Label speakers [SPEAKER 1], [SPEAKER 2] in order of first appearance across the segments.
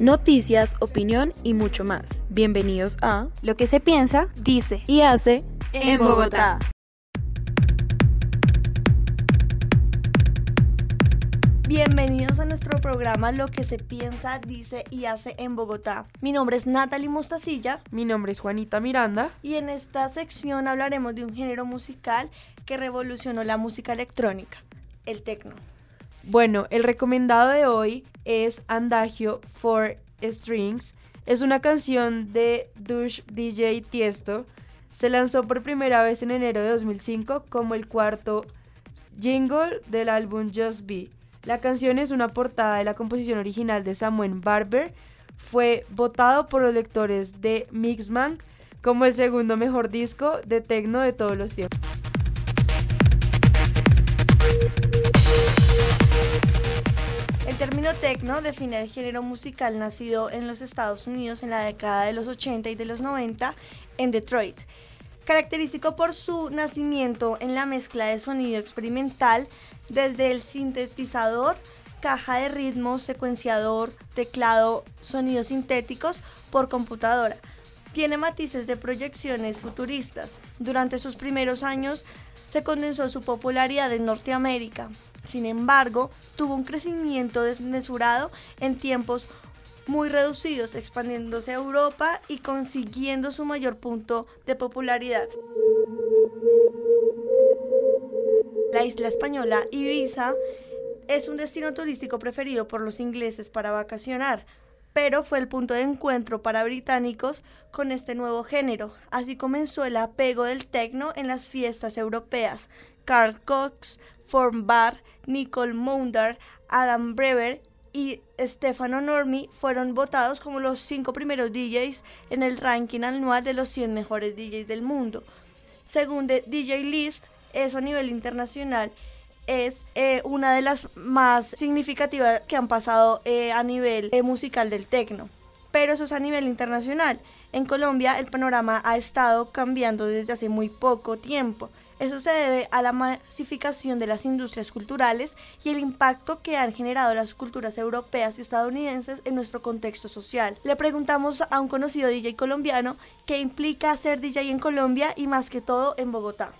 [SPEAKER 1] Noticias, opinión y mucho más. Bienvenidos a
[SPEAKER 2] Lo que se piensa, dice
[SPEAKER 1] y hace
[SPEAKER 2] en Bogotá.
[SPEAKER 3] Bienvenidos a nuestro programa Lo que se piensa, dice y hace en Bogotá. Mi nombre es Natalie Mostacilla
[SPEAKER 4] Mi nombre es Juanita Miranda.
[SPEAKER 3] y en esta sección hablaremos de un género musical que revolucionó la música electrónica, el techno.
[SPEAKER 4] Bueno, el recomendado de hoy es Andagio for Strings. Es una canción de Dush DJ Tiesto. Se lanzó por primera vez en enero de 2005 como el cuarto jingle del álbum Just Be. La canción es una portada de la composición original de Samuel Barber. Fue votado por los lectores de Mixman como el segundo mejor disco de techno de todos los tiempos.
[SPEAKER 3] El término techno define el género musical nacido en los Estados Unidos en la década de los 80 y de los 90 en Detroit. Característico por su nacimiento en la mezcla de sonido experimental desde el sintetizador, caja de ritmos, secuenciador, teclado, sonidos sintéticos por computadora. Tiene matices de proyecciones futuristas. Durante sus primeros años se condensó su popularidad en Norteamérica. Sin embargo, tuvo un crecimiento desmesurado en tiempos muy reducidos, expandiéndose a Europa y consiguiendo su mayor punto de popularidad. La isla española Ibiza es un destino turístico preferido por los ingleses para vacacionar, pero fue el punto de encuentro para británicos con este nuevo género. Así comenzó el apego del techno en las fiestas europeas. Carl Cox, Form Bar, Nicole Moundar, Adam Brewer y Stefano Normi fueron votados como los cinco primeros DJs en el ranking anual de los 100 mejores DJs del mundo. Según DJ List, eso a nivel internacional es eh, una de las más significativas que han pasado eh, a nivel eh, musical del tecno. Pero eso es a nivel internacional. En Colombia el panorama ha estado cambiando desde hace muy poco tiempo. Eso se debe a la masificación de las industrias culturales y el impacto que han generado las culturas europeas y estadounidenses en nuestro contexto social. Le preguntamos a un conocido DJ colombiano qué implica ser DJ en Colombia y más que todo en Bogotá.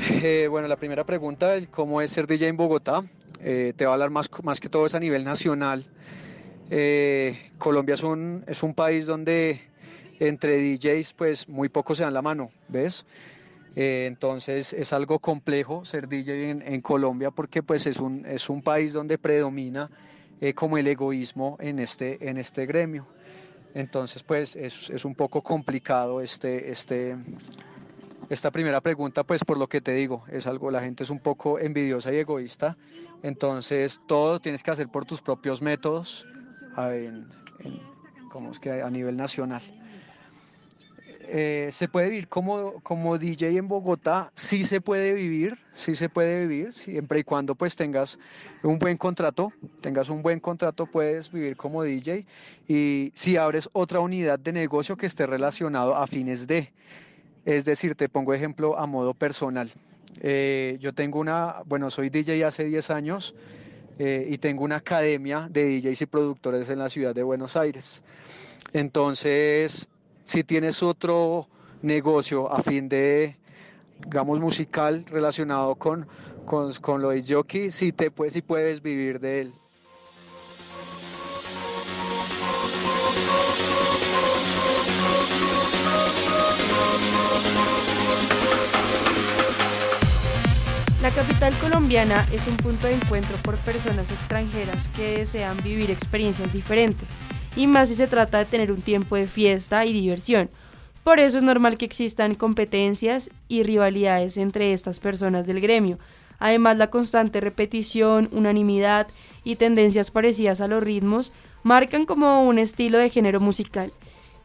[SPEAKER 5] Eh, bueno, la primera pregunta, el cómo es ser DJ en Bogotá, eh, te va a hablar más, más que todo es a nivel nacional. Eh, Colombia es un, es un país donde entre DJs pues muy pocos se dan la mano, ¿ves? Entonces es algo complejo ser DJ en, en Colombia porque pues es un, es un país donde predomina como el egoísmo en este, en este gremio. Entonces pues es, es un poco complicado este, este, esta primera pregunta, pues por lo que te digo, es algo, la gente es un poco envidiosa y egoísta, entonces todo tienes que hacer por tus propios métodos, a, en- como es que a nivel nacional. Eh, ¿Se puede vivir como, como DJ en Bogotá? Sí se puede vivir, sí se puede vivir, siempre y cuando pues tengas un buen contrato, tengas un buen contrato puedes vivir como DJ y si abres otra unidad de negocio que esté relacionado a fines de, es decir, te pongo ejemplo a modo personal. Eh, yo tengo una, bueno, soy DJ hace 10 años eh, y tengo una academia de DJs y productores en la ciudad de Buenos Aires. Entonces, si tienes otro negocio a fin de, digamos, musical relacionado con, con, lo de jockey, sí, te, puedes, sí puedes vivir de él.
[SPEAKER 4] La capital colombiana es un punto de encuentro por personas extranjeras que desean vivir experiencias diferentes, y más si se trata de tener un tiempo de fiesta y diversión. Por eso es normal que existan competencias y rivalidades entre estas personas del gremio. Además, la constante repetición, unanimidad y tendencias parecidas a los ritmos marcan como un estilo de género musical.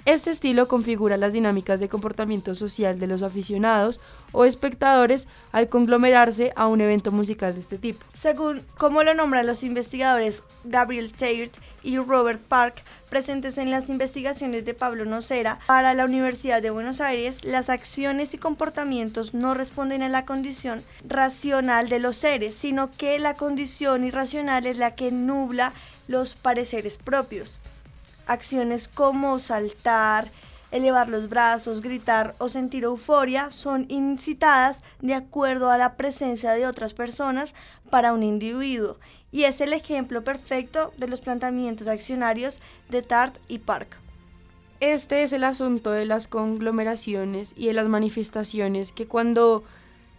[SPEAKER 4] Este estilo configura las dinámicas de comportamiento social de los aficionados o espectadores al conglomerarse a un evento musical de este tipo.
[SPEAKER 3] Según como lo nombran los investigadores Gabriel Teirt y Robert Park, presentes en las investigaciones de Pablo Nocera para la Universidad de Buenos Aires, las acciones y comportamientos no responden a la condición racional de los seres, sino que la condición irracional es la que nubla los pareceres propios. Acciones como saltar, elevar los brazos, gritar o sentir euforia son incitadas de acuerdo a la presencia de otras personas para un individuo y es el ejemplo perfecto de los planteamientos accionarios de Tart y Park.
[SPEAKER 4] Este es el asunto de las conglomeraciones y de las manifestaciones que cuando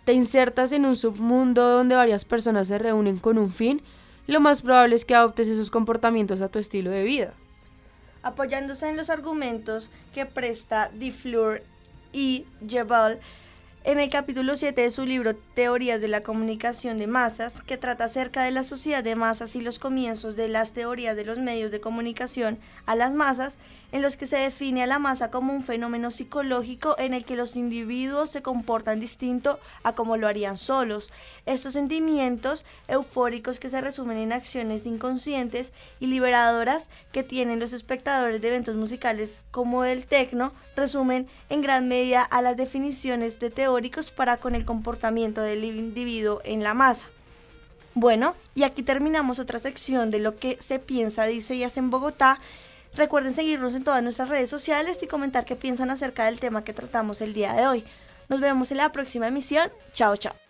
[SPEAKER 4] te insertas en un submundo donde varias personas se reúnen con un fin, lo más probable es que adoptes esos comportamientos a tu estilo de vida
[SPEAKER 3] apoyándose en los argumentos que presta Diflur y Jebal en el capítulo 7 de su libro Teorías de la Comunicación de Masas, que trata acerca de la sociedad de masas y los comienzos de las teorías de los medios de comunicación a las masas, en los que se define a la masa como un fenómeno psicológico en el que los individuos se comportan distinto a como lo harían solos. Estos sentimientos eufóricos que se resumen en acciones inconscientes y liberadoras que tienen los espectadores de eventos musicales como el tecno, resumen en gran medida a las definiciones de teóricos para con el comportamiento del individuo en la masa. Bueno, y aquí terminamos otra sección de lo que se piensa, dice y hace en Bogotá. Recuerden seguirnos en todas nuestras redes sociales y comentar qué piensan acerca del tema que tratamos el día de hoy. Nos vemos en la próxima emisión. Chao, chao.